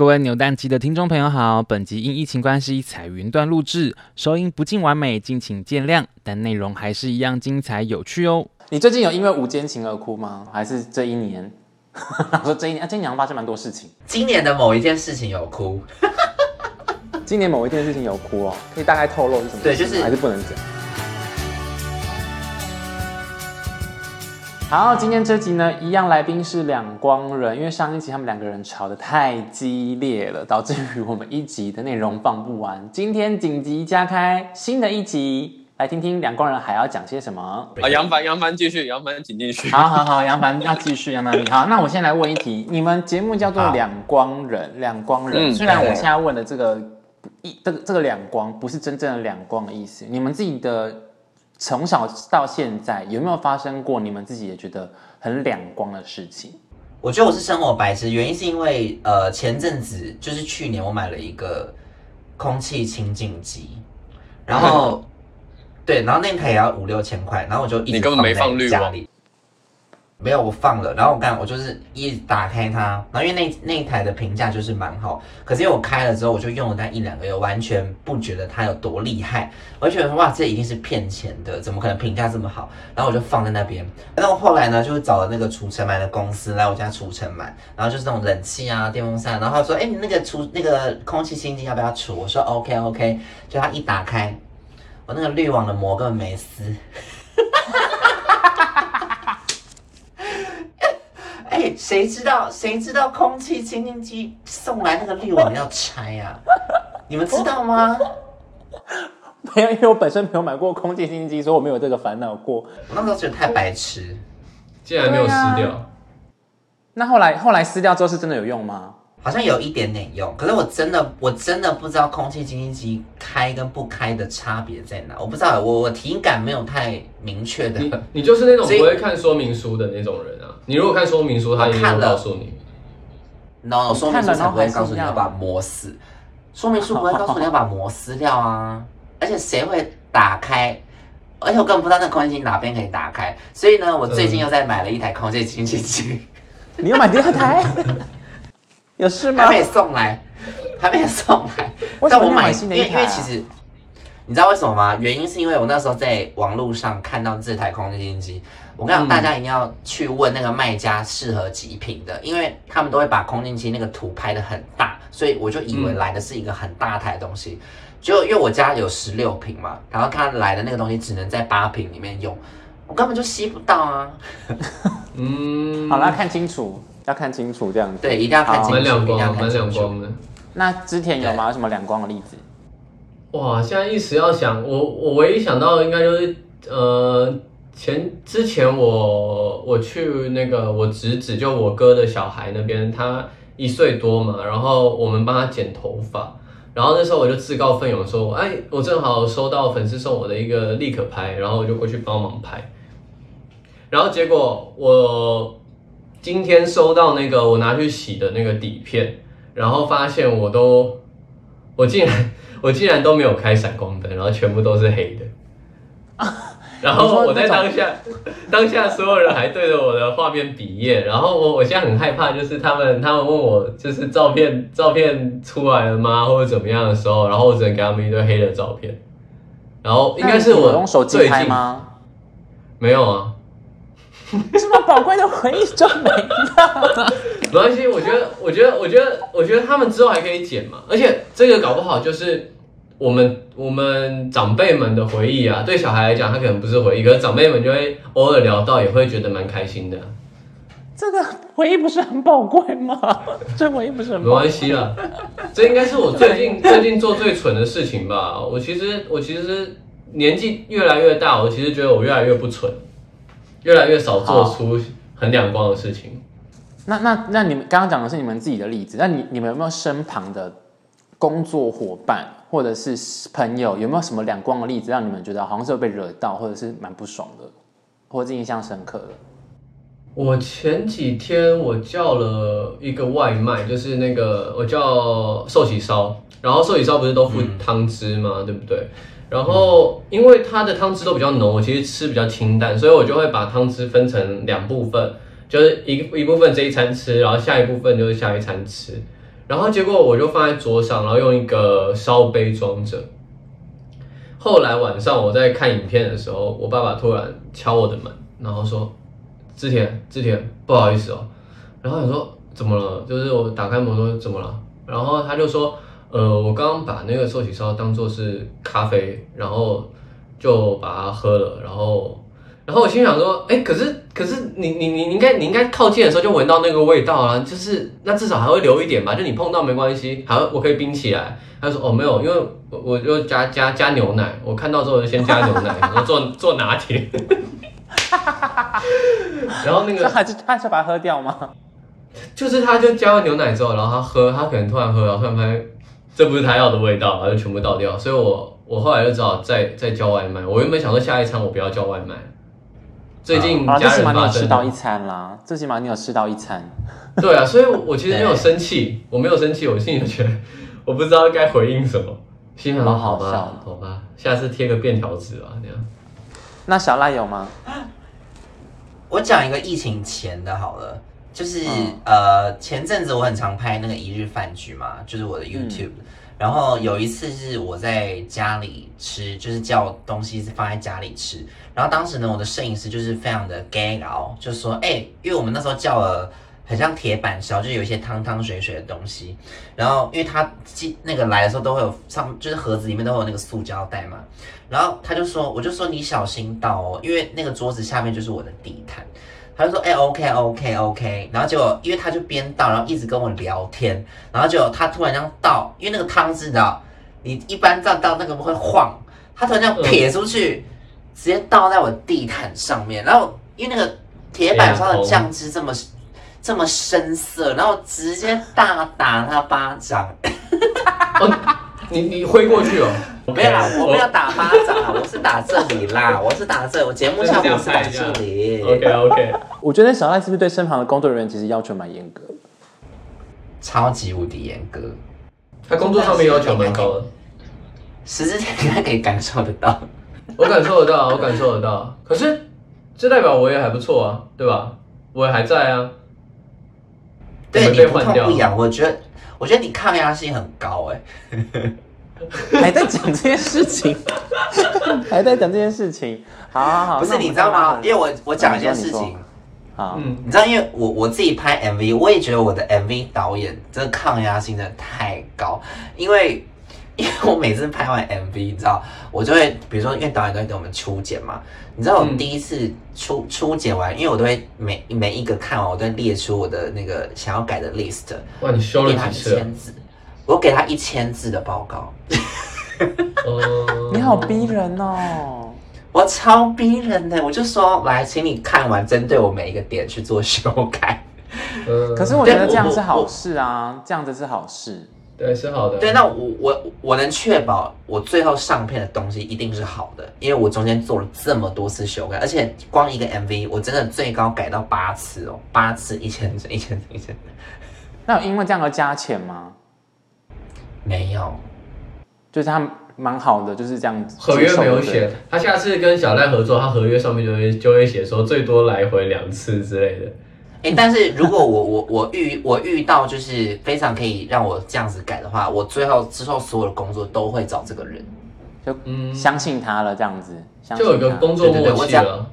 各位扭蛋机的听众朋友好，本集因疫情关系采云端录制，收音不尽完美，敬请见谅，但内容还是一样精彩有趣哦。你最近有因为无间情而哭吗？还是这一年？我 说这一年啊，今年发生蛮多事情。今年的某一件事情有哭，今年某一件事情有哭哦，可以大概透露是什么？对，就是还是不能讲。好，今天这集呢，一样来宾是两光人，因为上一集他们两个人吵得太激烈了，导致于我们一集的内容放不完。今天紧急加开新的一集，来听听两光人还要讲些什么。啊，杨凡，杨凡继续，杨凡请继续。好好好，杨凡要继续，杨凡你好。那我先来问一题，你们节目叫做两光人，两光人。嗯、虽然我现在问的这个一这个这个两光不是真正的两光的意思，你们自己的。从小到现在，有没有发生过你们自己也觉得很两光的事情？我觉得我是生活白痴，原因是因为呃前阵子就是去年我买了一个空气清净机，然后 对，然后那台也要五六千块，然后我就一直放在家里。没有，我放了，然后我刚，我就是一打开它，然后因为那那一台的评价就是蛮好，可是因为我开了之后，我就用了那一两个月，完全不觉得它有多厉害，我就觉得哇，这一定是骗钱的，怎么可能评价这么好？然后我就放在那边，然后后来呢，就是找了那个除尘螨的公司来我家除尘螨，然后就是那种冷气啊、电风扇，然后他说，哎，你那个除那个空气清净要不要除？我说 OK OK，就他一打开，我那个滤网的膜根本没撕。哎，谁知道谁知道空气清新机送来那个滤网要拆啊？你们知道吗？没有，因为我本身没有买过空气清新机，所以我没有这个烦恼过。我那时候觉得太白痴，竟然没有撕掉。啊、那后来后来撕掉之后是真的有用吗？好像有一点点用，可是我真的我真的不知道空气清新机开跟不开的差别在哪。我不知道，我我体感没有太明确的。你你就是那种不会看说明书的那种人啊？你如果看说明书，他一定会告诉你。No，说明书才不会告诉你要把膜撕。说明书不会告诉你要把膜撕掉啊！而且谁会打开？而且我根本不知道那空气哪边可以打开。所以呢，我最近又在买了一台空气清新机。你又买第二台？有事吗？还没送来，还没送来。但我买新的一台，因为其实你知道为什么吗？原因是因为我那时候在网络上看到这台空气清新机，我跟你讲，大家一定要去问那个卖家适合几坪的，因为他们都会把空净机那个图拍的很大，所以我就以为来的是一个很大台的东西。就因为我家有十六瓶嘛，然后他来的那个东西只能在八瓶里面用，我根本就吸不到啊。嗯，好啦，看清楚。要看清楚这样子，对，一定要看清楚，蛮两光，蛮两光的。那之前有吗？有什么两光的例子？哇，现在一时要想，我我唯一想到的应该就是，呃，前之前我我去那个我侄子，就我哥的小孩那边，他一岁多嘛，然后我们帮他剪头发，然后那时候我就自告奋勇说，哎，我正好收到粉丝送我的一个立可拍，然后我就过去帮忙拍，然后结果我。今天收到那个我拿去洗的那个底片，然后发现我都，我竟然我竟然都没有开闪光灯，然后全部都是黑的。然后我在当下，当下所有人还对着我的画面比耶，然后我我现在很害怕，就是他们他们问我就是照片照片出来了吗，或者怎么样的时候，然后我只能给他们一堆黑的照片。然后应该是我用手机拍吗？没有啊。这么宝贵的回忆就没了。没关系，我觉得，我觉得，我觉得，我觉得他们之后还可以剪嘛。而且这个搞不好就是我们我们长辈们的回忆啊。对小孩来讲，他可能不是回忆，可是长辈们就会偶尔聊到，也会觉得蛮开心的。这个回忆不是很宝贵吗？这回忆不是很宝贵？没关系啦，这应该是我最近最近做最蠢的事情吧。我其实我其实年纪越来越大，我其实觉得我越来越不蠢。越来越少做出很两光的事情。那那那你们刚刚讲的是你们自己的例子，那你你们有没有身旁的工作伙伴或者是朋友，有没有什么两光的例子，让你们觉得好像是被惹到，或者是蛮不爽的，或者印象深刻的？我前几天我叫了一个外卖，就是那个我叫寿喜烧，然后寿喜烧不是都附汤汁吗？嗯、对不对？然后，因为它的汤汁都比较浓，我其实吃比较清淡，所以我就会把汤汁分成两部分，就是一一部分这一餐吃，然后下一部分就是下一餐吃。然后结果我就放在桌上，然后用一个烧杯装着。后来晚上我在看影片的时候，我爸爸突然敲我的门，然后说：“志田，志田，不好意思哦。”然后我说：“怎么了？”就是我打开门说：“怎么了？”然后他就说：“呃，我刚刚把那个寿喜烧当做是咖啡，然后就把它喝了，然后。”然后我心想说，哎，可是可是你你你你应该你应该靠近的时候就闻到那个味道啊，就是那至少还会留一点吧，就你碰到没关系，还我可以冰起来。他说哦没有，因为我我就加加加牛奶，我看到之后就先加牛奶，然后做做拿铁。然后那个还是还是把它喝掉吗？就是他就加了牛奶之后，然后他喝，他可能突然喝，然后突然发现这不是他要的味道，然后就全部倒掉。所以我我后来就只好再再叫外卖。我原本想说下一餐我不要叫外卖。最近家人最起码你有吃到一餐啦，最起码你有吃到一餐。对啊，所以我其实没有生气，我没有生气，我心里就觉得我不知道该回应什么。心想好吧，好吧，下次贴个便条纸吧，那样。那小赖有吗？我讲一个疫情前的好了，就是、嗯、呃前阵子我很常拍那个一日饭局嘛，就是我的 YouTube。嗯然后有一次是我在家里吃，就是叫东西是放在家里吃。然后当时呢，我的摄影师就是非常的 gay 哦，就说，哎、因为我们那时候叫了很像铁板烧，就有一些汤汤水水的东西。然后因为他那个来的时候都会有上，就是盒子里面都会有那个塑胶袋嘛。然后他就说，我就说你小心倒哦，因为那个桌子下面就是我的地毯。他就说：“哎、，OK OK OK。”然后结果，因为他就边倒，然后一直跟我聊天。然后结果他突然这样倒，因为那个汤汁，你知道，你一般这样倒那个不会晃，他突然这样撇出去，直接倒在我地毯上面。然后因为那个铁板烧的酱汁这么这么深色，然后直接大打他巴掌。你你挥过去哦。没有啦，我没有打巴掌，我是打这里啦，我是打这里，我节目上我是打这里。OK OK。我觉得小赖是不是对身旁的工作人员其实要求蛮严格？超级无敌严格。他工作上面要求蛮高的。十之前应该可以感受得到。我感受得到，我感受得到。可是这代表我也还不错啊，对吧？我也还在啊。对，你不痛不痒，我觉得，我觉得你抗压性很高哎、欸。还在讲这件事情，还在讲这件事情。好好好，不是你知道吗？因为我我讲一件事情。好，嗯，你知道，因为我我自己拍 MV，我也觉得我的 MV 导演这个抗压性真的太高。因为因为我每次拍完 MV，你知道，我就会比如说，因为导演都会给我们初剪嘛。你知道我第一次初初剪完，因为我都会每每一个看完，我都会列出我的那个想要改的 list。哇，你修了几次？我给他一千字的报告，你好逼人哦！我超逼人的，我就说来，请你看完，针对我每一个点去做修改。可是我觉得这样是好事啊，这样子是好事，对，是好的。对，那我我我能确保我最后上片的东西一定是好的，因为我中间做了这么多次修改，而且光一个 MV 我真的最高改到八次哦，八次一千字，一千字，一千字。那有因为这样而加钱吗？没有，就是他蛮好的，就是这样子。合约没有写，他下次跟小赖合作，他合约上面就会就会写说最多来回两次之类的。哎、欸，但是如果我我我遇我遇到就是非常可以让我这样子改的话，我最后之后所有的工作都会找这个人，就嗯相信他了这样子，就有一个工作默契了。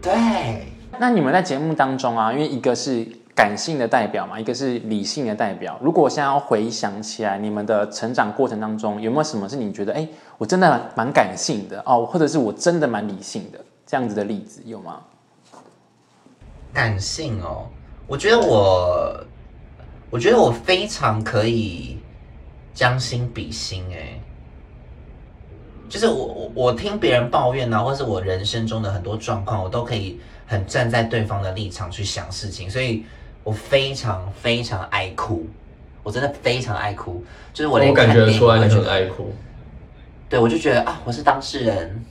对，那你们在节目当中啊，因为一个是。感性的代表嘛，一个是理性的代表。如果我现在要回想起来，你们的成长过程当中有没有什么是你觉得，哎，我真的蛮感性的哦，或者是我真的蛮理性的这样子的例子有吗？感性哦，我觉得我，我觉得我非常可以将心比心，哎，就是我我我听别人抱怨呢，或是我人生中的很多状况，我都可以很站在对方的立场去想事情，所以。我非常非常爱哭，我真的非常爱哭，就是我连看电影，我感觉出来你很爱哭。对，我就觉得啊，我是当事人，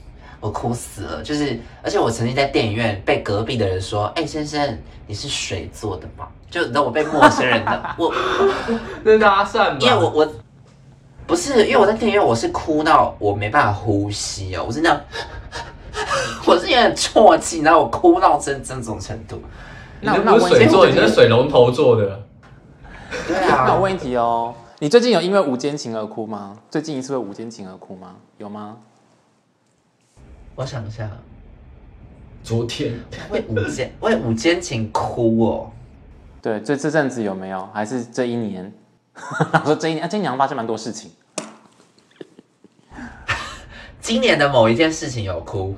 我哭死了。就是，而且我曾经在电影院被隔壁的人说：“哎、欸，先生，你是水做的吗？”就你知道我被陌生人的我，那搭讪，因为我我不是因为我在电影院，我是哭到我没办法呼吸哦，我是那样，我是有点啜泣，然后我哭到这这种程度。那不是水做，你是水龙头做的。对啊。那我问题哦，你最近有因为无间情而哭吗？最近一次为无间情而哭吗？有吗？我想一下，昨天为午间 为午间情哭哦。对，这这阵子有没有？还是这一年？我说这一年啊，今年发生蛮多事情。今年的某一件事情有哭。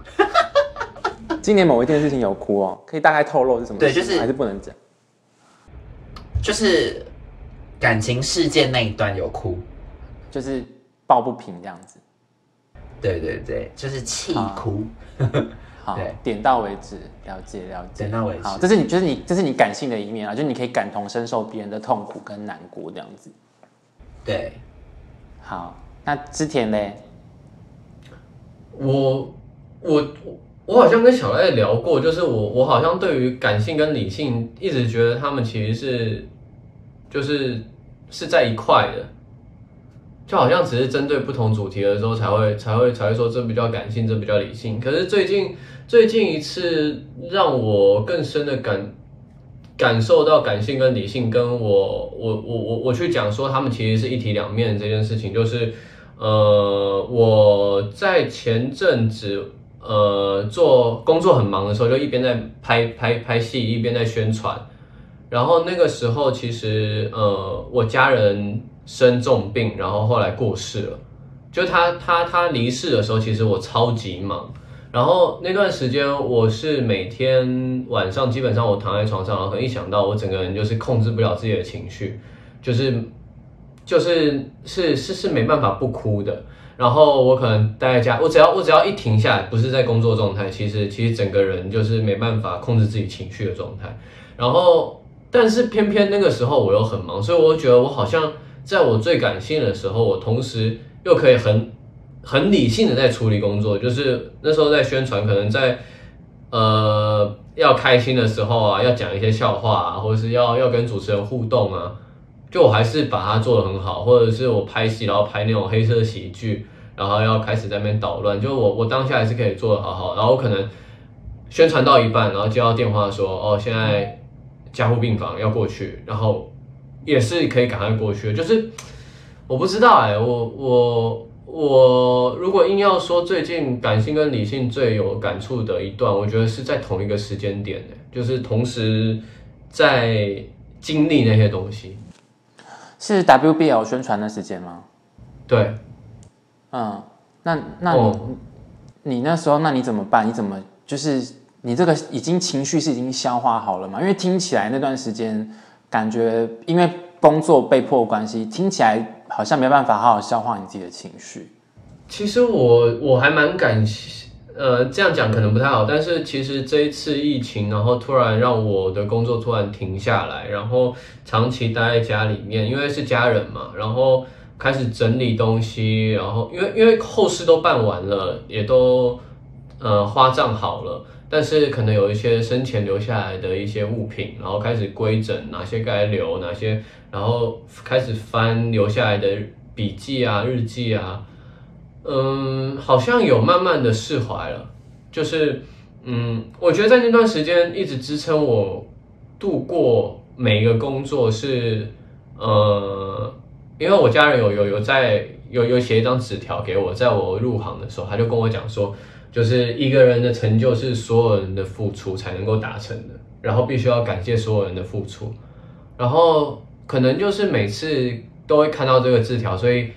今年某一件事情有哭哦，可以大概透露是什么？对，就是还是不能讲。就是感情事件那一段有哭，就是抱不平这样子。对对对，就是气哭。好，对点到为止，了解了解。点到为止。好，这是你，就是你，这是你感性的一面啊，就是你可以感同身受别人的痛苦跟难过这样子。对。好，那之前呢？我我我好像跟小赖聊过，就是我我好像对于感性跟理性一直觉得他们其实是就是是在一块的，就好像只是针对不同主题的时候才会才会才会说这比较感性，这比较理性。可是最近最近一次让我更深的感感受到感性跟理性，跟我我我我我去讲说他们其实是一体两面这件事情，就是。呃，我在前阵子呃做工作很忙的时候，就一边在拍拍拍戏，一边在宣传。然后那个时候，其实呃我家人生重病，然后后来过世了。就他他他离世的时候，其实我超级忙。然后那段时间，我是每天晚上基本上我躺在床上，然后一想到我整个人就是控制不了自己的情绪，就是。就是是是是没办法不哭的，然后我可能待在家，我只要我只要一停下来，不是在工作状态，其实其实整个人就是没办法控制自己情绪的状态。然后，但是偏偏那个时候我又很忙，所以我觉得我好像在我最感性的时候，我同时又可以很很理性的在处理工作。就是那时候在宣传，可能在呃要开心的时候啊，要讲一些笑话啊，或者是要要跟主持人互动啊。就我还是把它做得很好，或者是我拍戏，然后拍那种黑色喜剧，然后要开始在那边捣乱。就我我当下还是可以做得好好，然后可能宣传到一半，然后接到电话说，哦，现在加护病房要过去，然后也是可以赶快过去。就是我不知道哎、欸，我我我如果硬要说最近感性跟理性最有感触的一段，我觉得是在同一个时间点、欸、就是同时在经历那些东西。是 WBL 宣传的时间吗？对，嗯，那那你、哦、你那时候那你怎么办？你怎么就是你这个已经情绪是已经消化好了嘛？因为听起来那段时间感觉因为工作被迫关系，听起来好像没办法好好消化你自己的情绪。其实我我还蛮感谢。呃，这样讲可能不太好，但是其实这一次疫情，然后突然让我的工作突然停下来，然后长期待在家里面，因为是家人嘛，然后开始整理东西，然后因为因为后事都办完了，也都呃花账好了，但是可能有一些生前留下来的一些物品，然后开始归整，哪些该留，哪些，然后开始翻留下来的笔记啊、日记啊。嗯，好像有慢慢的释怀了，就是，嗯，我觉得在那段时间一直支撑我度过每一个工作是，呃，因为我家人有有有在有有写一张纸条给我，在我入行的时候，他就跟我讲说，就是一个人的成就是所有人的付出才能够达成的，然后必须要感谢所有人的付出，然后可能就是每次都会看到这个字条，所以。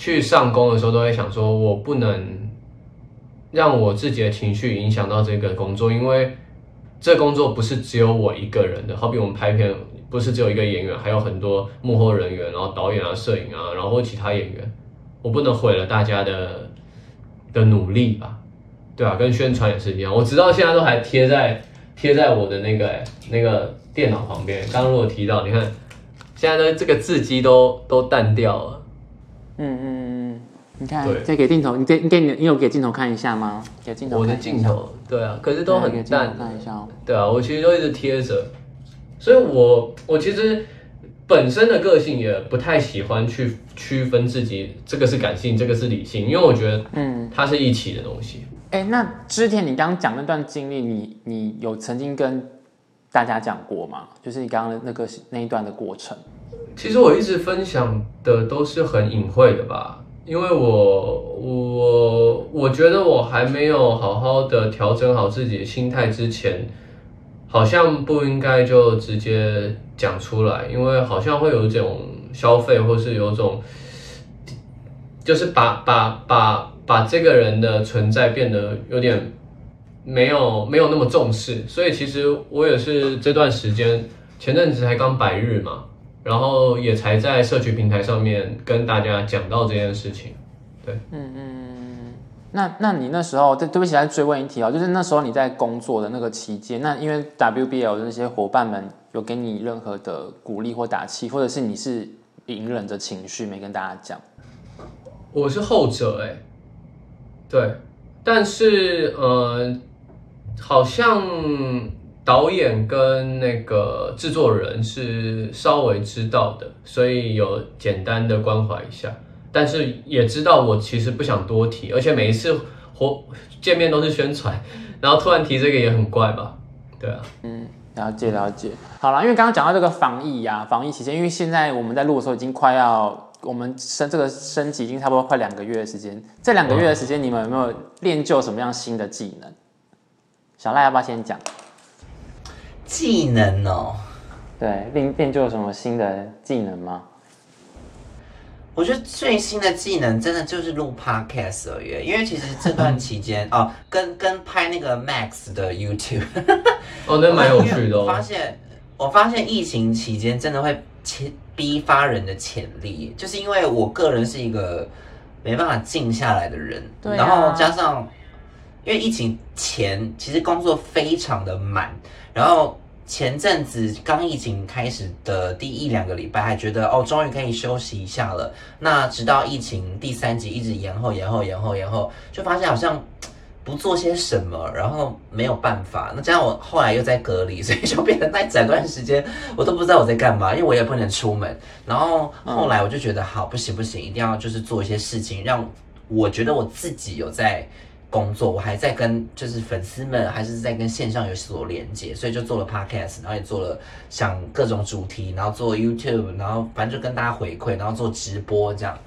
去上工的时候都会想说，我不能让我自己的情绪影响到这个工作，因为这工作不是只有我一个人的。好比我们拍片，不是只有一个演员，还有很多幕后人员，然后导演啊、摄影啊，然后其他演员，我不能毁了大家的的努力吧？对啊，跟宣传也是一样。我直到现在都还贴在贴在我的那个那个电脑旁边。刚刚如果提到，你看现在的这个字迹都都淡掉了。嗯嗯嗯，你看，再给镜头，你给你给你你有给镜头看一下吗？给镜头，我的镜头，对啊，可是都很淡，看一下哦。对啊，我其实都一直贴着，所以我我其实本身的个性也不太喜欢去区分自己，这个是感性，这个是理性，因为我觉得，嗯，它是一起的东西。欸，那之前你刚刚讲那段经历，你你有曾经跟大家讲过吗？就是你刚刚的那个那一段的过程。其实我一直分享的都是很隐晦的吧，因为我我我觉得我还没有好好的调整好自己的心态之前，好像不应该就直接讲出来，因为好像会有一种消费，或是有种，就是把把把这个人的存在变得有点没有没有那么重视，所以其实我也是这段时间前阵子才刚百日嘛。然后也才在社群平台上面跟大家讲到这件事情，对，嗯嗯，那那你那时候，对对不起，再追问一题哦，就是那时候你在工作的那个期间，那因为 WBL 的那些伙伴们有给你任何的鼓励或打气，或者是你是隐忍着情绪没跟大家讲？我是后者哎，对，但是呃，好像。导演跟那个制作人是稍微知道的，所以有简单的关怀一下，但是也知道我其实不想多提，而且每一次活见面都是宣传，然后突然提这个也很怪吧？对啊，嗯，了解了解。好了，因为刚刚讲到这个防疫呀、啊，防疫期间，因为现在我们在录的时候已经快要我们升这个升级已经差不多快两个月的时间，这两个月的时间你们有没有练就什么样新的技能？小赖要不要先讲？技能哦，对，练练就什么新的技能吗？我觉得最新的技能真的就是录 podcast 而已，因为其实这段期间 哦，跟跟拍那个 Max 的 YouTube，哦，那蛮有趣的哦。我发现，我发现疫情期间真的会激逼发人的潜力，就是因为我个人是一个没办法静下来的人，对啊，然后加上因为疫情前其实工作非常的满。然后前阵子刚疫情开始的第一两个礼拜，还觉得哦，终于可以休息一下了。那直到疫情第三级一直延后、延后、延后、延后，就发现好像不做些什么，然后没有办法。那加上我后来又在隔离，所以就变得那整段时间我都不知道我在干嘛，因为我也不能出门。然后后来我就觉得好，不行不行，一定要就是做一些事情，让我觉得我自己有在。工作我还在跟就是粉丝们还是在跟线上有所连接，所以就做了 podcast，然后也做了想各种主题，然后做 YouTube，然后反正就跟大家回馈，然后做直播这样。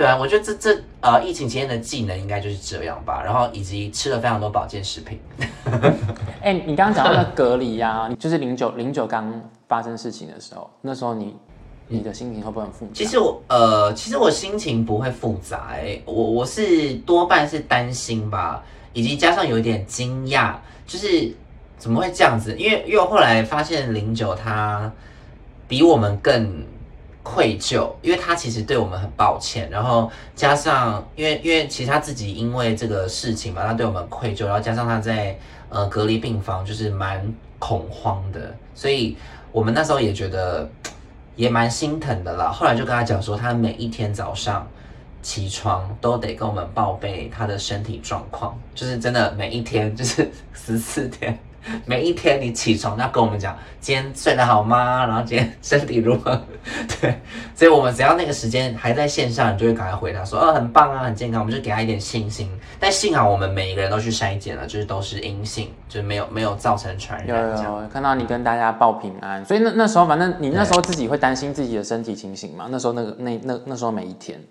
对啊，我觉得这这呃疫情期间的技能应该就是这样吧，然后以及吃了非常多保健食品。哎、欸，你刚刚讲到那隔离呀、啊，就是零九零九刚发生事情的时候，那时候你。你的心情会不会很复杂？其实我呃，其实我心情不会复杂哎、欸，我我是多半是担心吧，以及加上有一点惊讶，就是怎么会这样子？因为因为我后来发现零九他比我们更愧疚，因为他其实对我们很抱歉，然后加上因为因为其实他自己因为这个事情嘛，他对我们愧疚，然后加上他在呃隔离病房就是蛮恐慌的，所以我们那时候也觉得。也蛮心疼的啦，后来就跟他讲说，他每一天早上起床都得跟我们报备他的身体状况，就是真的每一天就是十四天，每一天你起床要跟我们讲今天睡得好吗？然后今天身体如何？对，所以我们只要那个时间还在线上，你就会赶快回答说，哦，很棒啊，很健康，我们就给他一点信心。但幸好我们每一个人都去筛检了，就是都是阴性，就是没有没有造成传染。有有看到你跟大家报平安，所以那那时候反正你那时候自己会担心自己的身体情形吗？那时候那个那那那时候每一天，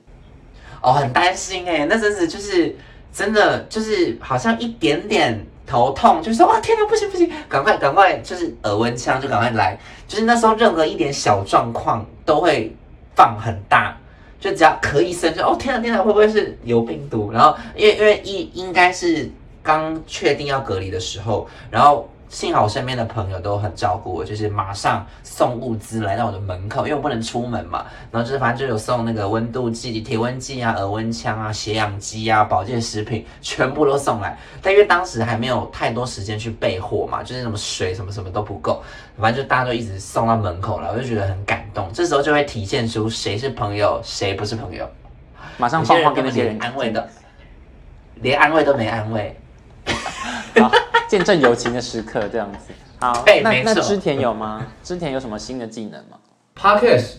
哦，很担心哎，那阵子就是真的就是好像一点点。头痛，就说哇天哪，不行不行，赶快赶快，就是耳温枪就赶快来，就是那时候任何一点小状况都会放很大，就只要咳一声就哦天哪天哪，会不会是有病毒？然后因为因为一应该是刚确定要隔离的时候，然后。幸好我身边的朋友都很照顾我，就是马上送物资来到我的门口，因为我不能出门嘛。然后就是反正就有送那个温度计、体温计啊、耳温枪啊、血氧机啊、保健食品，全部都送来。但因为当时还没有太多时间去备货嘛，就是什么水什么什么都不够，反正就大家都一直送到门口了，我就觉得很感动。这时候就会体现出谁是朋友，谁不是朋友。马上放话给那些人安慰的，连安慰都没安慰。好见证友情的时刻，这样子。好，欸、那那织田有吗？织田有什么新的技能吗？Podcast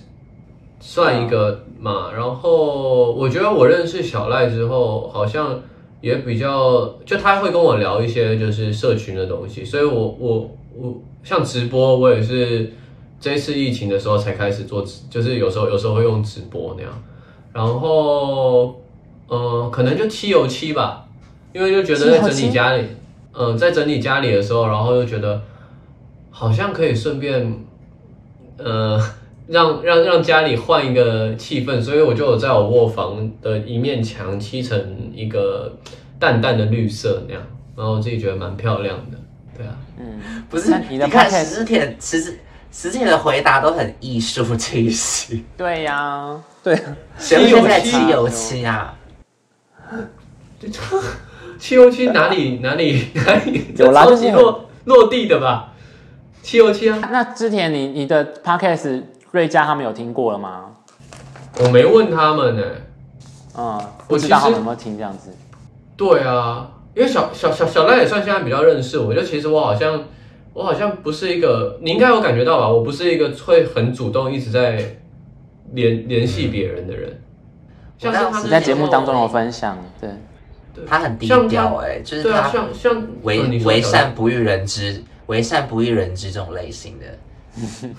算一个嘛。然后我觉得我认识小赖之后，好像也比较，就他会跟我聊一些就是社群的东西，所以我我我像直播，我也是这次疫情的时候才开始做，就是有时候有时候会用直播那样，然后呃，可能就漆油漆吧，因为就觉得在整理家里，嗯、呃，在整理家里的时候，然后又觉得好像可以顺便，呃。让让让家里换一个气氛，所以我就有在我卧房的一面墙漆成一个淡淡的绿色那样，然后我自己觉得蛮漂亮的。对啊，嗯，不是你的，你看石之田，石之石之田的回答都很艺术气息。对呀、啊，对，谁会在漆油漆啊？漆油漆哪里 哪里哪里有超级落落地的吧？漆油漆啊。那之前你你的 podcast。瑞佳他们有听过了吗？我没问他们呢、欸。嗯，不知道他们有没有听这样子。对啊，因为小小小小赖也算现在比较认识我，就其实我好像我好像不是一个，你应该有感觉到吧？我不是一个会很主动一直在联联系别人的人。像是他在节目当中有分享，对他很低调哎、欸，就是他像像为为善不欲人知，为善不欲人知这种类型的。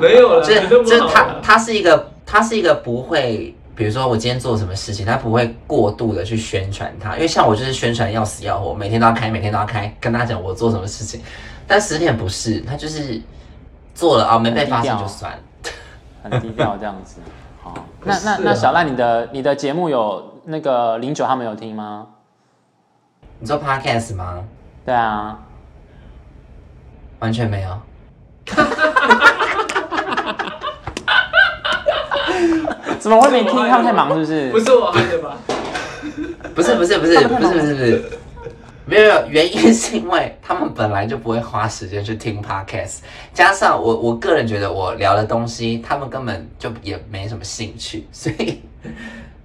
没有了，就是就是他，他是一个，他是一个不会，比如说我今天做什么事情，他不会过度的去宣传他，因为像我就是宣传要死要活，每天都要开，每天都要开，跟他讲我做什么事情。但石田不是，他就是做了啊、哦，没被发现就算，很低调这样子。好，那那那小赖，你的你的节目有那个零九他们有听吗？你做 podcast 吗？对啊。完全没有，怎么会没听？他们太忙是不是？不是我害的吧？不是不是不是不是不是不是，没有没有，原因是因为他们本来就不会花时间去听 podcast，加上我我个人觉得我聊的东西，他们根本就也没什么兴趣，所以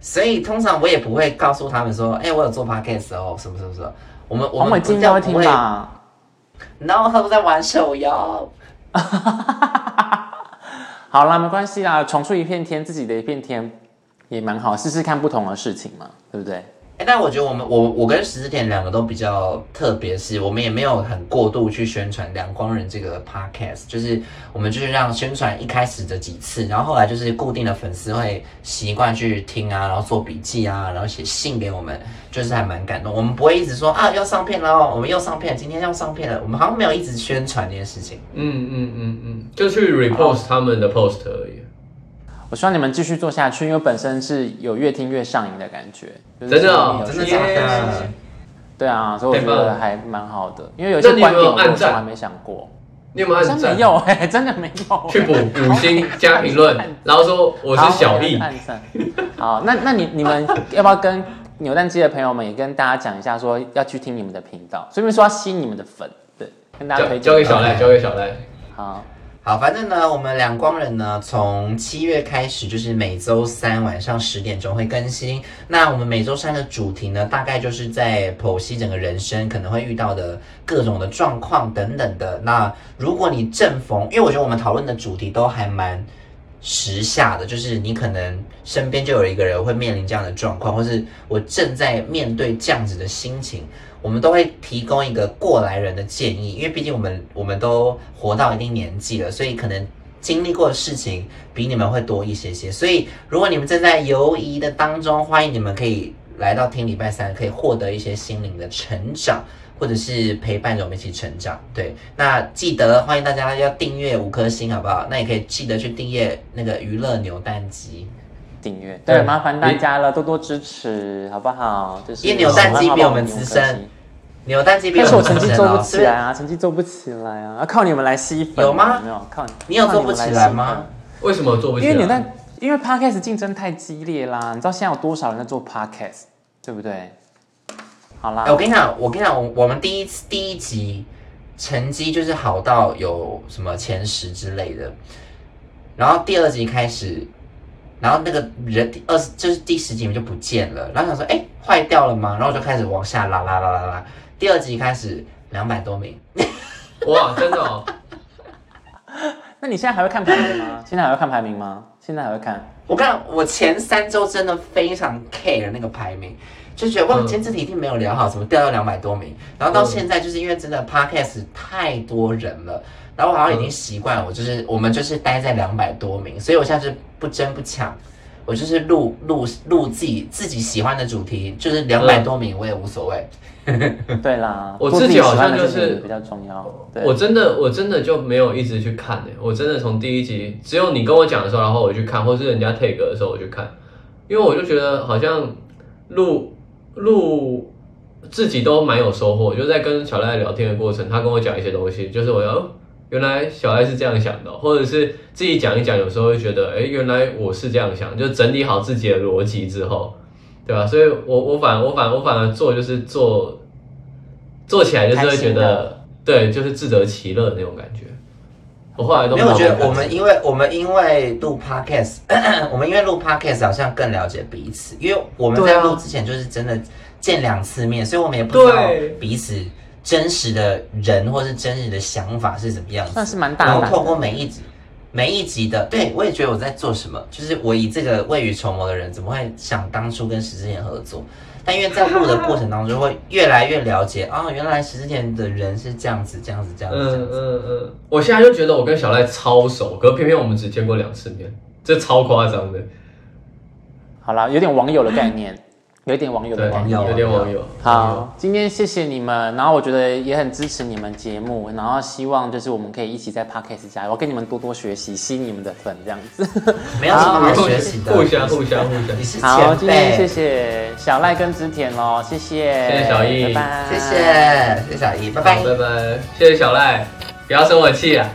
所以通常我也不会告诉他们说，哎、欸，我有做 podcast 哦，什么什么什么，我们我们尽量会听吧。然后他都在玩手游。好啦，没关系啦，闯出一片天，自己的一片天也蛮好，试试看不同的事情嘛，对不对？哎，但我觉得我们我我跟石之田两个都比较特别，是我们也没有很过度去宣传两光人这个 podcast，就是我们就是让宣传一开始的几次，然后后来就是固定的粉丝会习惯去听啊，然后做笔记啊，然后写信给我们，就是还蛮感动。我们不会一直说啊要上片了，我们又上片，今天要上片了，我们好像没有一直宣传这件事情。嗯嗯嗯嗯，就去 repost 他们的 post 而已。我希望你们继续做下去，因为本身是有越听越上瘾的感觉。真的，哦，真的假的？对啊，所以我觉得还蛮好的。因为有些观点我从来没想过。你有没有按赞？没有哎，真的没有。去补五星加评论，然后说我是小易。按赞。好，那那你你们要不要跟扭蛋机的朋友们也跟大家讲一下，说要去听你们的频道，顺便说要吸你们的粉，对，跟大家推荐。交给小赖，交给小赖。好。好，反正呢，我们两光人呢，从七月开始就是每周三晚上十点钟会更新。那我们每周三的主题呢，大概就是在剖析整个人生可能会遇到的各种的状况等等的。那如果你正逢，因为我觉得我们讨论的主题都还蛮时下的，就是你可能身边就有一个人会面临这样的状况，或是我正在面对这样子的心情。我们都会提供一个过来人的建议，因为毕竟我们我们都活到一定年纪了，所以可能经历过的事情比你们会多一些些。所以如果你们正在犹疑的当中，欢迎你们可以来到听礼拜三，可以获得一些心灵的成长，或者是陪伴着我们一起成长。对，那记得欢迎大家要订阅五颗星，好不好？那也可以记得去订阅那个娱乐扭蛋机。订阅对，麻烦大家了，多多支持，好不好？就是因为扭蛋机比我们资深，扭蛋机比我们资深，但是我成绩做不起来啊，成绩做不起来啊，要靠你们来吸粉，有吗？没有，靠你，你有做不起来吗？为什么做不起来？因为扭蛋，因为 podcast 竞争太激烈啦，你知道现在有多少人在做 podcast，对不对？好啦，欸、我跟你讲，我跟你讲，我我们第一次第一集成绩就是好到有什么前十之类的，然后第二集开始。然后那个人第二十就是第十集就不见了，然后想说，哎，坏掉了吗？然后我就开始往下拉拉拉拉拉，第二集开始两百多名，哇，真的哦！那你现在还会看排名吗？现在还会看排名吗？现在还会看？我看我前三周真的非常 care 那个排名，就觉得哇，今天这题一定没有聊好，怎么掉到两百多名？然后到现在就是因为真的 podcast 太多人了，然后我好像已经习惯了，我就是我们就是待在两百多名，所以我现在是不争不抢，我就是录录录自己自己喜欢的主题，就是两百多名我也无所谓。对啦，我自己好像就是比较重要。我真的我真的就没有一直去看诶、欸，我真的从第一集只有你跟我讲的时候，然后我去看，或是人家 take 的时候我去看，因为我就觉得好像录录自己都蛮有收获。就在跟小赖聊天的过程，他跟我讲一些东西，就是我要、哦、原来小赖是这样想的，或者是自己讲一讲，有时候会觉得哎，原来我是这样想，就整理好自己的逻辑之后，对吧？所以我我反我反我反而做就是做。做起来就是会觉得，对，就是自得其乐的那种感觉。我后来都没有觉得，我们因为我们因为录 podcast，我们因为录 podcast 好像更了解彼此，因为我们在录之前就是真的见两次面，所以我们也不知道彼此真实的人或是真实的想法是怎么样子。算是蛮大的。然后透过每一集每一集的，对我也觉得我在做什么，就是我以这个未雨绸缪的人，怎么会想当初跟石之言合作？但因为在录的过程当中，会越来越了解啊、哦，原来石之田的人是这样子，这样子，这样子。嗯嗯嗯。我现在就觉得我跟小赖超熟，可偏偏我们只见过两次面，这超夸张的。好啦，有点网友的概念。嗯有点网友的网友，有点网友。好，今天谢谢你们，然后我觉得也很支持你们节目，然后希望就是我们可以一起在 Podcast 加油，我跟你们多多学习，吸你们的粉这样子。没有什么好学习的，互相互相互相。你是好，今天谢谢小赖跟之田哦，谢谢，谢谢小易，拜拜，谢谢谢谢小易，拜拜拜拜，谢谢小赖，不要生我气啊。